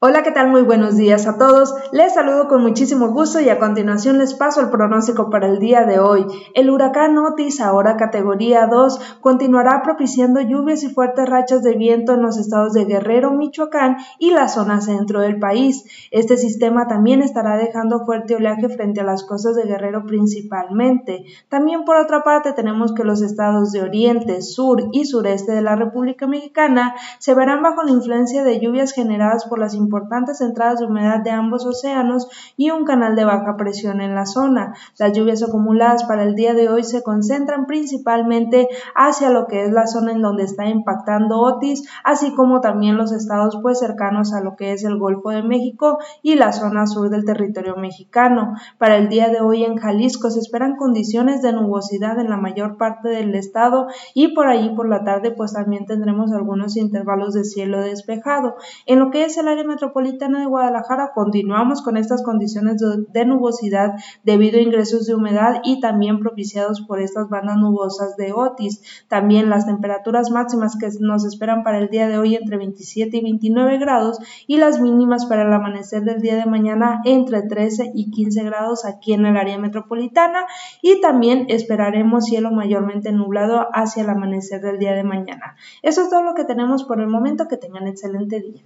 Hola, ¿qué tal? Muy buenos días a todos. Les saludo con muchísimo gusto y a continuación les paso el pronóstico para el día de hoy. El huracán Otis, ahora categoría 2, continuará propiciando lluvias y fuertes rachas de viento en los estados de Guerrero, Michoacán y la zona centro del país. Este sistema también estará dejando fuerte oleaje frente a las costas de Guerrero principalmente. También por otra parte tenemos que los estados de Oriente, Sur y Sureste de la República Mexicana se verán bajo la influencia de lluvias generadas por las importantes entradas de humedad de ambos océanos y un canal de baja presión en la zona. Las lluvias acumuladas para el día de hoy se concentran principalmente hacia lo que es la zona en donde está impactando Otis, así como también los estados pues cercanos a lo que es el Golfo de México y la zona sur del territorio mexicano. Para el día de hoy en Jalisco se esperan condiciones de nubosidad en la mayor parte del estado y por ahí por la tarde pues también tendremos algunos intervalos de cielo despejado. En lo que es el área metropolitana de Guadalajara continuamos con estas condiciones de, nubosidad debido a ingresos de humedad y también propiciados por estas bandas nubosas de Otis. También las temperaturas máximas que nos esperan para el día de hoy entre 27 y 29 grados y las mínimas para el amanecer del día de mañana entre 13 y 15 grados aquí en el área metropolitana y también esperaremos cielo mayormente nublado hacia el amanecer del día de mañana. Eso es todo lo que tenemos por el momento. Que tengan excelente día.